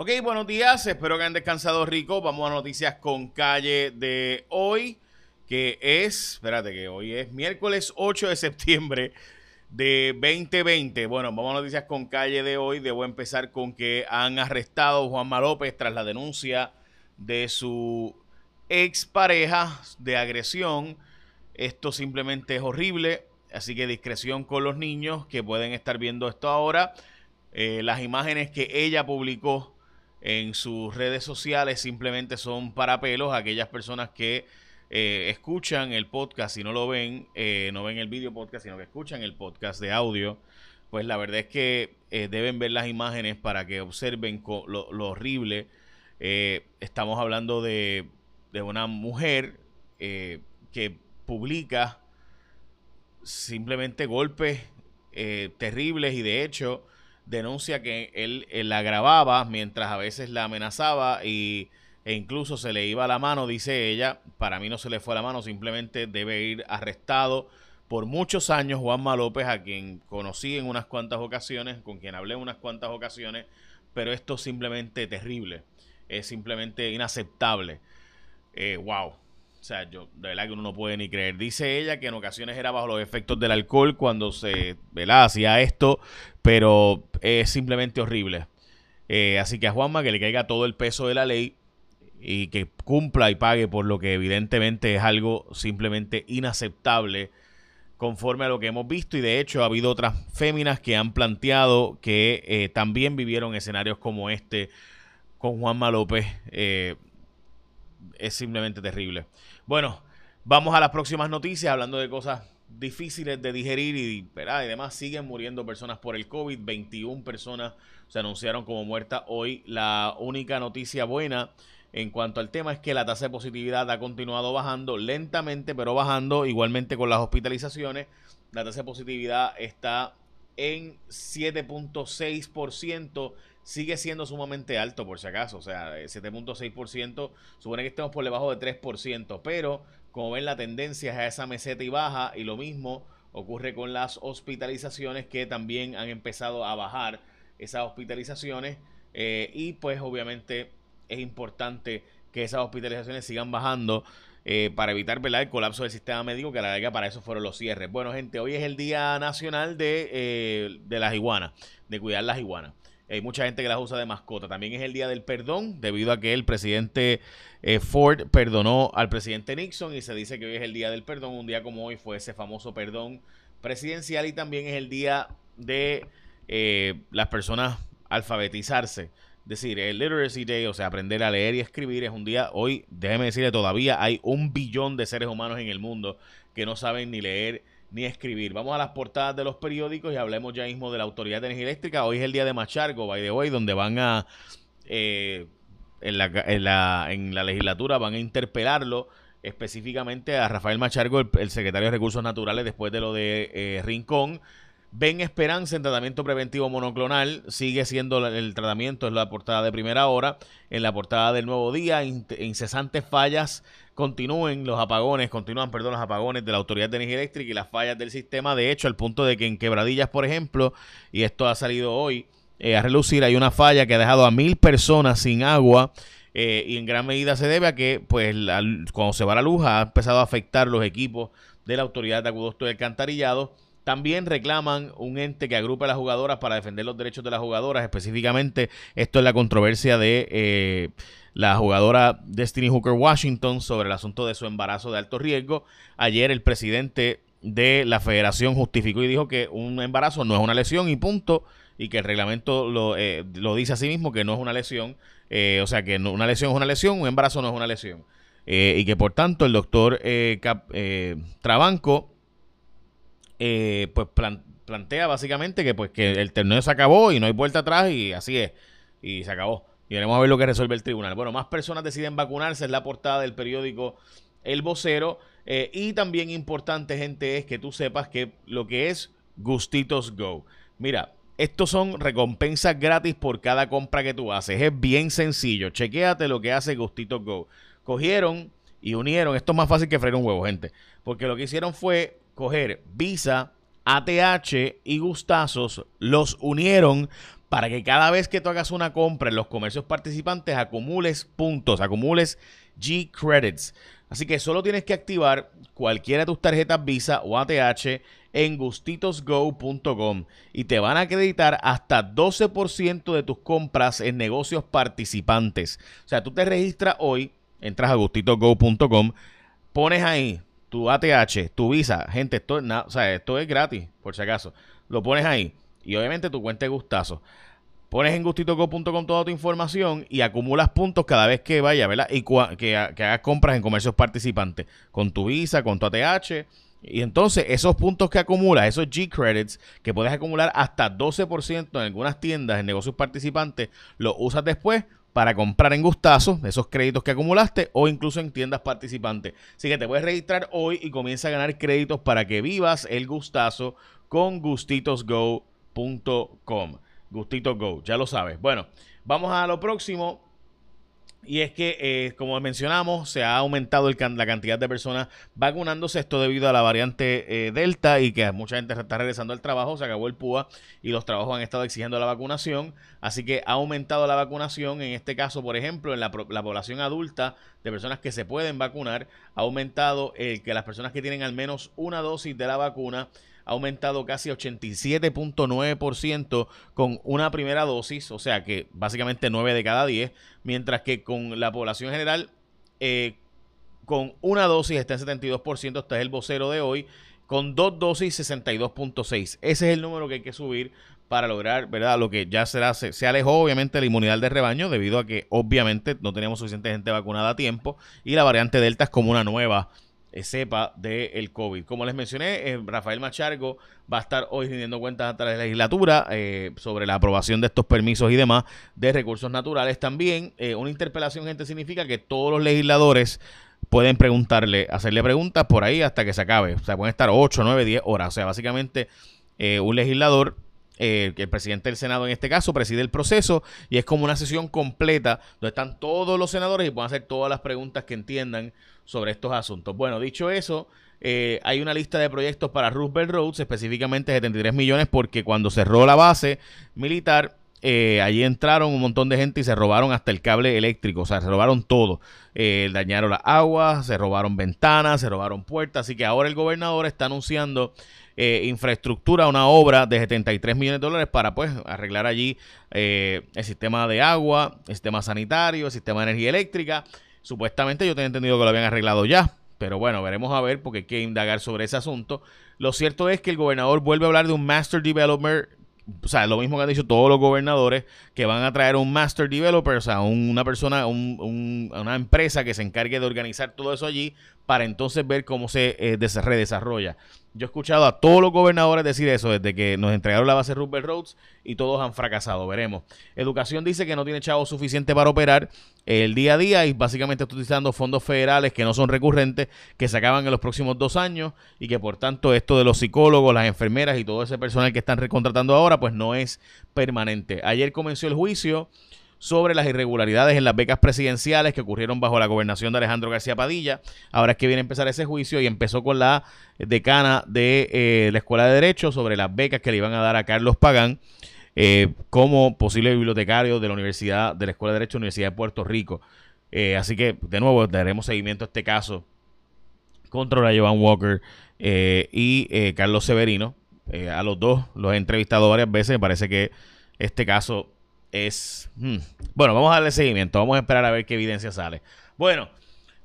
Ok, buenos días, espero que hayan descansado rico. Vamos a noticias con calle de hoy, que es, espérate que hoy es miércoles 8 de septiembre de 2020. Bueno, vamos a noticias con calle de hoy. Debo empezar con que han arrestado a Juanma López tras la denuncia de su expareja de agresión. Esto simplemente es horrible, así que discreción con los niños que pueden estar viendo esto ahora. Eh, las imágenes que ella publicó en sus redes sociales simplemente son para pelos. Aquellas personas que eh, escuchan el podcast y no lo ven, eh, no ven el video podcast, sino que escuchan el podcast de audio, pues la verdad es que deben ver las imágenes para que observen lo, lo horrible. estamos hablando de, de una mujer que publica simplemente golpes terribles y de hecho denuncia que él, la grababa mientras a veces la amenazaba y, e incluso se le iba la mano, dice ella. Para mí no se le fue la mano, simplemente debe ir arrestado por muchos años Juanma López, a quien conocí en unas cuantas ocasiones, con quien hablé en unas cuantas ocasiones, pero esto es simplemente terrible, es simplemente inaceptable. Eh, wow. O sea, yo de verdad que uno no puede ni creer. Dice ella que en ocasiones era bajo los efectos del alcohol cuando se ¿verdad? hacía esto, pero es simplemente horrible. Eh, así que a Juanma que le caiga todo el peso de la ley y que cumpla y pague por lo que evidentemente es algo simplemente inaceptable conforme a lo que hemos visto y de hecho ha habido otras féminas que han planteado que eh, también vivieron escenarios como este con Juanma López. Eh, es simplemente terrible. Bueno, vamos a las próximas noticias hablando de cosas difíciles de digerir y, y demás. Siguen muriendo personas por el COVID. 21 personas se anunciaron como muertas hoy. La única noticia buena en cuanto al tema es que la tasa de positividad ha continuado bajando lentamente, pero bajando igualmente con las hospitalizaciones. La tasa de positividad está en 7.6% sigue siendo sumamente alto, por si acaso. O sea, 7.6%, supone que estemos por debajo de 3%, pero como ven, la tendencia es a esa meseta y baja, y lo mismo ocurre con las hospitalizaciones que también han empezado a bajar esas hospitalizaciones. Eh, y pues obviamente es importante que esas hospitalizaciones sigan bajando eh, para evitar el colapso del sistema médico, que a la larga para eso fueron los cierres. Bueno, gente, hoy es el Día Nacional de, eh, de las iguanas, de cuidar las iguanas. Hay mucha gente que las usa de mascota. También es el día del perdón, debido a que el presidente eh, Ford perdonó al presidente Nixon y se dice que hoy es el día del perdón. Un día como hoy fue ese famoso perdón presidencial y también es el día de eh, las personas alfabetizarse. Es decir, el Literacy Day, o sea, aprender a leer y escribir es un día, hoy, déjeme decirle, todavía hay un billón de seres humanos en el mundo que no saben ni leer ni escribir. Vamos a las portadas de los periódicos y hablemos ya mismo de la Autoridad de Energía Eléctrica. Hoy es el día de Machargo, by the way, donde van a, eh, en, la, en, la, en, la, legislatura, van a interpelarlo específicamente a Rafael Machargo, el, secretario de Recursos Naturales, después de lo de eh, Rincón. Ven esperanza en tratamiento preventivo monoclonal, sigue siendo el tratamiento, es la portada de primera hora. En la portada del nuevo día, incesantes fallas continúen los apagones, continúan, perdón, los apagones de la Autoridad de Energía Eléctrica y las fallas del sistema. De hecho, al punto de que en Quebradillas, por ejemplo, y esto ha salido hoy eh, a relucir, hay una falla que ha dejado a mil personas sin agua. Eh, y en gran medida se debe a que, pues, cuando se va la luz, ha empezado a afectar los equipos de la Autoridad de Acueducto y Alcantarillado. También reclaman un ente que agrupe a las jugadoras para defender los derechos de las jugadoras. Específicamente, esto es la controversia de eh, la jugadora Destiny Hooker Washington sobre el asunto de su embarazo de alto riesgo. Ayer el presidente de la federación justificó y dijo que un embarazo no es una lesión y punto, y que el reglamento lo, eh, lo dice así mismo, que no es una lesión, eh, o sea que una lesión es una lesión, un embarazo no es una lesión. Eh, y que por tanto el doctor Trabanco pues plantea básicamente que pues que el torneo se acabó y no hay vuelta atrás y así es, y se acabó. Y veremos a ver lo que resuelve el tribunal. Bueno, más personas deciden vacunarse, es la portada del periódico El Vocero. Eh, y también importante, gente, es que tú sepas que lo que es Gustitos Go. Mira, estos son recompensas gratis por cada compra que tú haces. Es bien sencillo. Chequéate lo que hace Gustitos Go. Cogieron y unieron. Esto es más fácil que freír un huevo, gente. Porque lo que hicieron fue coger Visa, ATH y Gustazos, los unieron para que cada vez que tú hagas una compra en los comercios participantes acumules puntos, acumules G credits. Así que solo tienes que activar cualquiera de tus tarjetas Visa o ATH en gustitosgo.com y te van a acreditar hasta 12% de tus compras en negocios participantes. O sea, tú te registras hoy, entras a gustitosgo.com, pones ahí tu ATH, tu Visa, gente, esto, o sea, esto es gratis, por si acaso. Lo pones ahí y obviamente tu cuenta de gustazo. Pones en gustitogo.com toda tu información y acumulas puntos cada vez que vaya, ¿verdad? Y que, que hagas compras en comercios participantes con tu Visa, con tu ATH. Y entonces esos puntos que acumulas, esos G-Credits, que puedes acumular hasta 12% en algunas tiendas, en negocios participantes, los usas después para comprar en Gustazo esos créditos que acumulaste o incluso en tiendas participantes. Así que te puedes registrar hoy y comienza a ganar créditos para que vivas el Gustazo con Gustito Go, ya lo sabes. Bueno, vamos a lo próximo. Y es que, eh, como mencionamos, se ha aumentado la cantidad de personas vacunándose. Esto debido a la variante eh, Delta y que mucha gente está regresando al trabajo. Se acabó el PUA y los trabajos han estado exigiendo la vacunación. Así que ha aumentado la vacunación. En este caso, por ejemplo, en la, población adulta de personas que se pueden vacunar, ha aumentado el que las personas que tienen al menos una dosis de la vacuna ha aumentado casi 87.9% con una primera dosis, o sea que básicamente 9 de cada 10, mientras que con la población general, eh, con una dosis está en 72%, este es el vocero de hoy, con dos dosis 62.6. Ese es el número que hay que subir para lograr, ¿verdad? Lo que ya será, se, se, alejó obviamente la inmunidad de rebaño debido a que obviamente no teníamos suficiente gente vacunada a tiempo y la variante Delta es como una nueva eh, sepa del COVID. Como les mencioné, eh, Rafael Machargo va a estar hoy rindiendo cuentas a la legislatura eh, sobre la aprobación de estos permisos y demás de recursos naturales. También una interpelación, gente, significa que todos los legisladores pueden preguntarle, hacerle preguntas por ahí hasta que se acabe. O sea, pueden estar 8, 9, 10 horas. O sea, básicamente un legislador que el presidente del Senado en este caso preside el proceso y es como una sesión completa donde están todos los senadores y pueden hacer todas las preguntas que entiendan sobre estos asuntos. Bueno, dicho eso, eh, hay una lista de proyectos para Roosevelt Roads, específicamente 73 millones, porque cuando cerró la base militar, eh, allí entraron un montón de gente y se robaron hasta el cable eléctrico, o sea, se robaron todo. Eh, dañaron las aguas, se robaron ventanas, se robaron puertas, así que ahora el gobernador está anunciando infraestructura, una obra de 73 millones de dólares para pues arreglar allí el sistema de agua, el sistema sanitario, el sistema de energía eléctrica Supuestamente yo tenía entendido que lo habían arreglado ya, pero bueno, veremos a ver porque hay que indagar sobre ese asunto. Lo cierto es que el gobernador vuelve a hablar de un Master Developer o sea, lo mismo que han dicho todos los gobernadores, que van a traer un master developer, o sea, una persona, una empresa que se encargue de organizar todo eso allí para entonces ver cómo se eh, redesarrolla. Yo he escuchado a todos los gobernadores decir eso desde que nos entregaron la base Rupert Roads y todos han fracasado, veremos. Educación dice que no tiene chavo suficiente para operar el día a día y básicamente está utilizando fondos federales que no son recurrentes, que se acaban en los próximos dos años y que por tanto esto de los psicólogos, las enfermeras y todo ese personal que están recontratando ahora pues no es permanente. Ayer comenzó el juicio sobre las irregularidades en las becas presidenciales que ocurrieron bajo la gobernación de Alejandro García Padilla. Ahora es que viene a empezar ese juicio y empezó con la decana de eh, la Escuela de Derecho sobre las becas que le iban a dar a Carlos Pagán eh, como posible bibliotecario de la Universidad de la Escuela de Derecho Universidad de Puerto Rico. Eh, así que, de nuevo, daremos seguimiento a este caso contra Joan Walker y Carlos Severino. a los dos los he entrevistado varias veces. Me parece que este caso es... Hmm, bueno, vamos a darle seguimiento, vamos a esperar a ver qué evidencia sale. Bueno,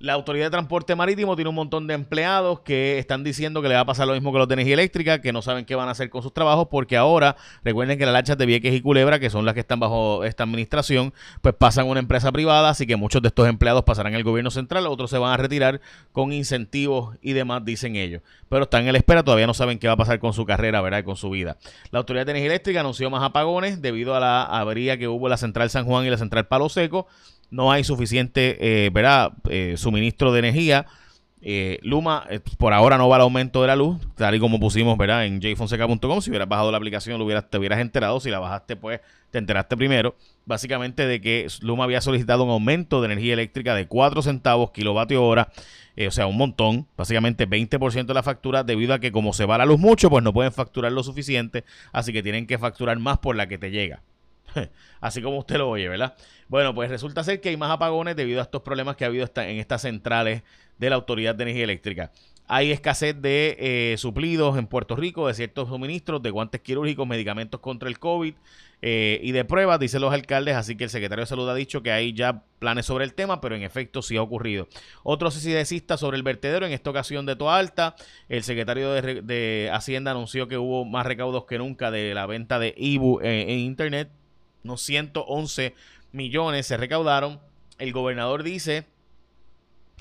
la Autoridad de Transporte Marítimo tiene un montón de empleados que están diciendo que le va a pasar lo mismo que los de energía eléctrica, que no saben qué van a hacer con sus trabajos, porque ahora, recuerden que las lanchas de Vieques y Culebra, que son las que están bajo esta administración, pues pasan a una empresa privada, así que muchos de estos empleados pasarán al gobierno central, otros se van a retirar con incentivos y demás, dicen ellos. Pero están en la espera, todavía no saben qué va a pasar con su carrera, ¿verdad? Y con su vida. La Autoridad de Energía Eléctrica anunció más apagones debido a la avería que hubo en la central San Juan y la central Palo Seco no hay suficiente eh, ¿verdad? Eh, suministro de energía. Eh, Luma por ahora no va al aumento de la luz, tal y como pusimos ¿verdad? en jfonseca.com. Si hubieras bajado la aplicación, lo hubieras, te hubieras enterado. Si la bajaste, pues te enteraste primero. Básicamente de que Luma había solicitado un aumento de energía eléctrica de 4 centavos kilovatio hora. o sea, un montón, básicamente 20% de la factura, debido a que como se va la luz mucho, pues no pueden facturar lo suficiente, así que tienen que facturar más por la que te llega. Así como usted lo oye, ¿verdad? Bueno, pues resulta ser que hay más apagones debido a estos problemas que ha habido en estas centrales de la Autoridad de Energía Eléctrica. Hay escasez de eh, suplidos en Puerto Rico de ciertos suministros de guantes quirúrgicos, medicamentos contra el COVID eh, y de pruebas, dicen los alcaldes. Así que el secretario de Salud ha dicho que hay ya planes sobre el tema, pero en efecto sí ha ocurrido. Otro CCDcista sobre el vertedero, en esta ocasión de Toa Alta. El secretario de, Hacienda anunció que hubo más recaudos que nunca de la venta de IBU eh, en Internet. Unos 111 millones se recaudaron. El gobernador dice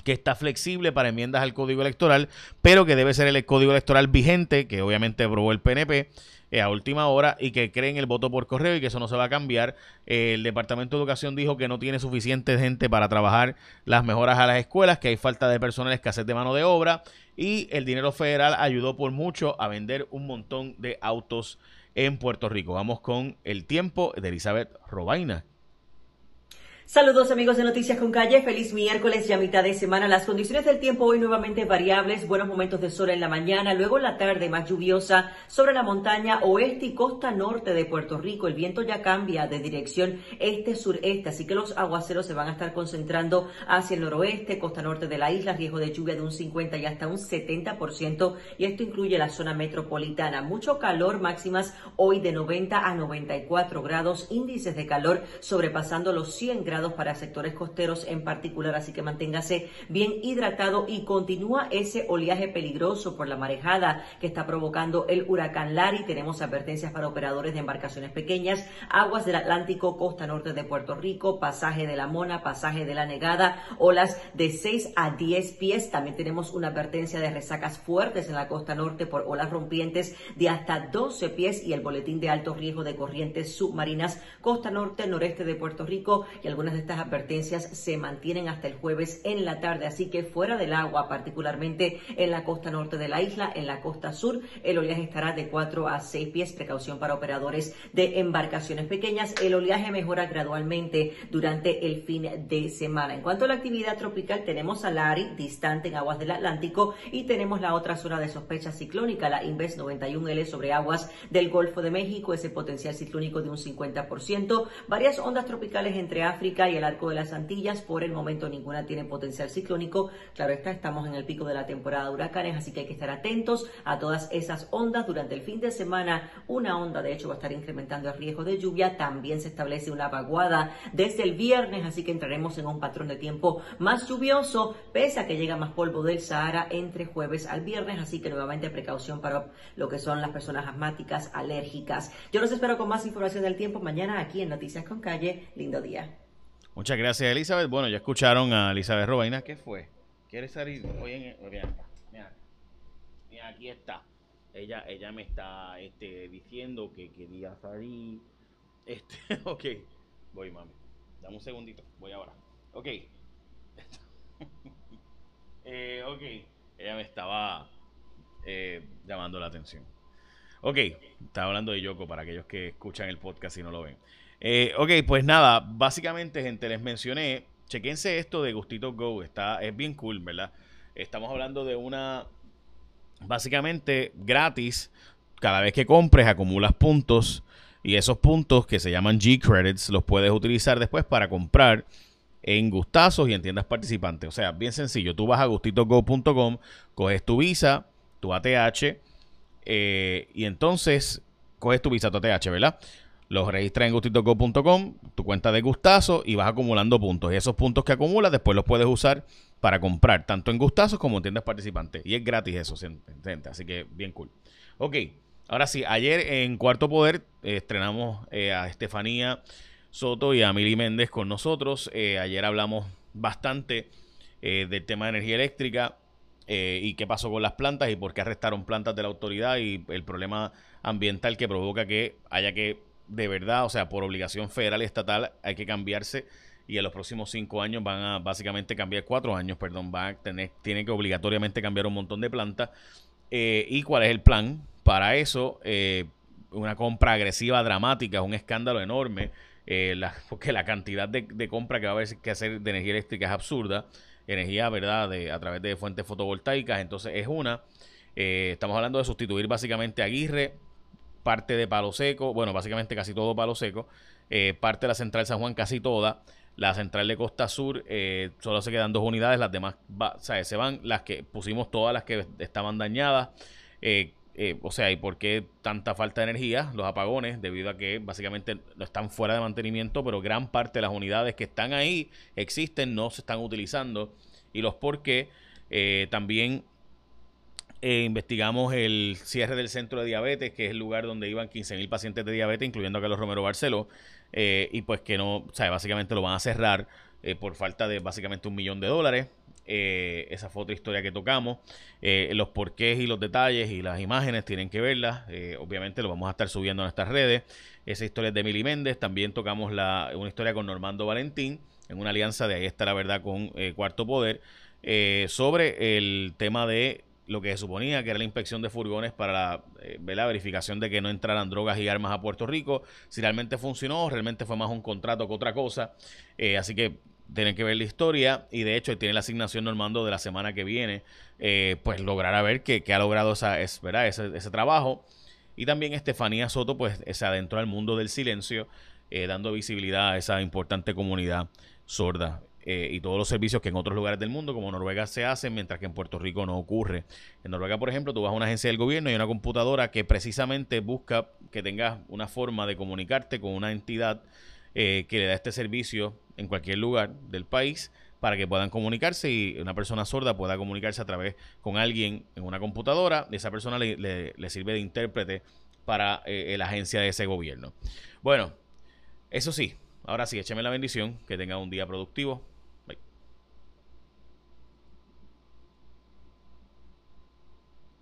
que está flexible para enmiendas al código electoral, pero que debe ser el código electoral vigente, que obviamente aprobó el PNP eh, a última hora y que creen el voto por correo y que eso no se va a cambiar. Eh, el Departamento de Educación dijo que no tiene suficiente gente para trabajar las mejoras a las escuelas, que hay falta de personal, escasez de mano de obra y el dinero federal ayudó por mucho a vender un montón de autos en Puerto Rico. Vamos con el tiempo de Elizabeth Robaina. Saludos amigos de Noticias con Calle, feliz miércoles ya mitad de semana. Las condiciones del tiempo hoy nuevamente variables, buenos momentos de sol en la mañana, luego en la tarde más lluviosa sobre la montaña oeste y costa norte de Puerto Rico. El viento ya cambia de dirección este-sureste, así que los aguaceros se van a estar concentrando hacia el noroeste, costa norte de la isla, riesgo de lluvia de un 50 y hasta un 70% y esto incluye la zona metropolitana. Mucho calor, máximas hoy de 90 a 94 grados, índices de calor sobrepasando los 100 grados para sectores costeros en particular, así que manténgase bien hidratado y continúa ese oleaje peligroso por la marejada que está provocando el huracán Lari. Tenemos advertencias para operadores de embarcaciones pequeñas, aguas del Atlántico, costa norte de Puerto Rico, pasaje de la Mona, pasaje de la Negada, olas de 6 a 10 pies. También tenemos una advertencia de resacas fuertes en la costa norte por olas rompientes de hasta 12 pies y el boletín de alto riesgo de corrientes submarinas, costa norte, noreste de Puerto Rico y algunos algunas de estas advertencias se mantienen hasta el jueves en la tarde, así que fuera del agua, particularmente en la costa norte de la isla, en la costa sur, el oleaje estará de 4 a 6 pies, precaución para operadores de embarcaciones pequeñas. El oleaje mejora gradualmente durante el fin de semana. En cuanto a la actividad tropical, tenemos a Lari, distante en aguas del Atlántico, y tenemos la otra zona de sospecha ciclónica, la Inves 91L sobre aguas del Golfo de México, ese potencial ciclónico de un 50%, varias ondas tropicales entre África y el arco de las Antillas. Por el momento ninguna tiene potencial ciclónico. Claro está, estamos en el pico de la temporada de huracanes, así que hay que estar atentos a todas esas ondas. Durante el fin de semana, una onda de hecho va a estar incrementando el riesgo de lluvia. También se establece una vaguada desde el viernes, así que entraremos en un patrón de tiempo más lluvioso, pese a que llega más polvo del Sahara entre jueves al viernes, así que nuevamente precaución para lo que son las personas asmáticas, alérgicas. Yo los espero con más información del tiempo mañana aquí en Noticias con Calle. Lindo día. Muchas gracias, Elizabeth. Bueno, ya escucharon a Elizabeth Robaina. ¿Qué fue? ¿Quieres salir? Oye, mira, mira, aquí está. Ella, ella me está este, diciendo que quería salir. Este, ok. Voy, mami. Dame un segundito. Voy ahora. Ok. eh, ok. Ella me estaba eh, llamando la atención. Ok. Estaba hablando de Yoko para aquellos que escuchan el podcast y no lo ven. Eh, ok, pues nada, básicamente, gente, les mencioné, chequense esto de Gustito Go, está, es bien cool, ¿verdad? Estamos hablando de una, básicamente, gratis, cada vez que compres acumulas puntos y esos puntos que se llaman G-Credits los puedes utilizar después para comprar en gustazos y en tiendas participantes. O sea, bien sencillo, tú vas a gustitogo.com, coges tu visa, tu ATH, eh, y entonces coges tu visa, tu ATH, ¿verdad? Los registras en gustitoco.com, tu cuenta de gustazo y vas acumulando puntos. Y esos puntos que acumulas después los puedes usar para comprar, tanto en gustazos como en tiendas participantes. Y es gratis eso, gente. Así que bien cool. Ok, ahora sí, ayer en Cuarto Poder eh, estrenamos eh, a Estefanía Soto y a Mili Méndez con nosotros. Eh, ayer hablamos bastante del tema de energía eléctrica. y qué pasó con las plantas y por qué arrestaron plantas de la autoridad y el problema ambiental que provoca que haya que de verdad, o sea, por obligación federal y estatal hay que cambiarse y en los próximos cinco años van a básicamente cambiar, cuatro años, perdón, van a tener, tienen que obligatoriamente cambiar un montón de plantas. Eh, ¿Y cuál es el plan? Para eso, eh, una compra agresiva, dramática, un escándalo enorme, eh, porque la cantidad de, compra que va a haber que hacer de energía eléctrica es absurda, energía, ¿verdad?, de, a través de fuentes fotovoltaicas, entonces es una. estamos hablando de sustituir básicamente a Aguirre parte de palo seco, bueno, básicamente casi todo palo seco, parte de la central San Juan, casi toda. La central de Costa Sur solo se quedan dos unidades, las demás se van, las que pusimos todas las que estaban dañadas. Eh, o sea, ¿y por qué tanta falta de energía? Los apagones, debido a que básicamente no están fuera de mantenimiento, pero gran parte de las unidades que están ahí existen, no se están utilizando. Y los por qué eh, también eh, investigamos el cierre del centro de diabetes, que es el lugar donde iban 15.000 pacientes de diabetes, incluyendo a Carlos Romero Barceló, y pues que no, o sea, básicamente lo van a cerrar por falta de básicamente un millón de dólares. Eh, esa fue otra historia que tocamos. Eh, los porqués y los detalles y las imágenes tienen que verlas. Eh, obviamente lo vamos a estar subiendo a nuestras redes. Esa historia es de Mili Méndez. También tocamos la, una historia con Normando Valentín en una alianza de ahí está la verdad con Cuarto Poder sobre el tema de lo que se suponía que era la inspección de furgones para la, verificación de que no entraran drogas y armas a Puerto Rico. Si realmente funcionó, realmente fue más un contrato que otra cosa. así que tienen que ver la historia y de hecho tiene la asignación Normando de la semana que viene, eh, pues logrará ver que, ha logrado esa, es, Ese, ese, trabajo. Y también Estefanía Soto pues se adentró al mundo del silencio, eh, dando visibilidad a esa importante comunidad sorda. Eh, y todos los servicios que en otros lugares del mundo, como Noruega, se hacen, mientras que en Puerto Rico no ocurre. En Noruega, por ejemplo, tú vas a una agencia del gobierno y una computadora que precisamente busca que tengas una forma de comunicarte con una entidad que le da este servicio en cualquier lugar del país para que puedan comunicarse y una persona sorda pueda comunicarse a través con alguien en una computadora y esa persona le, sirve de intérprete para eh, la agencia de ese gobierno. Bueno, eso sí, ahora sí, écheme la bendición, que tenga un día productivo,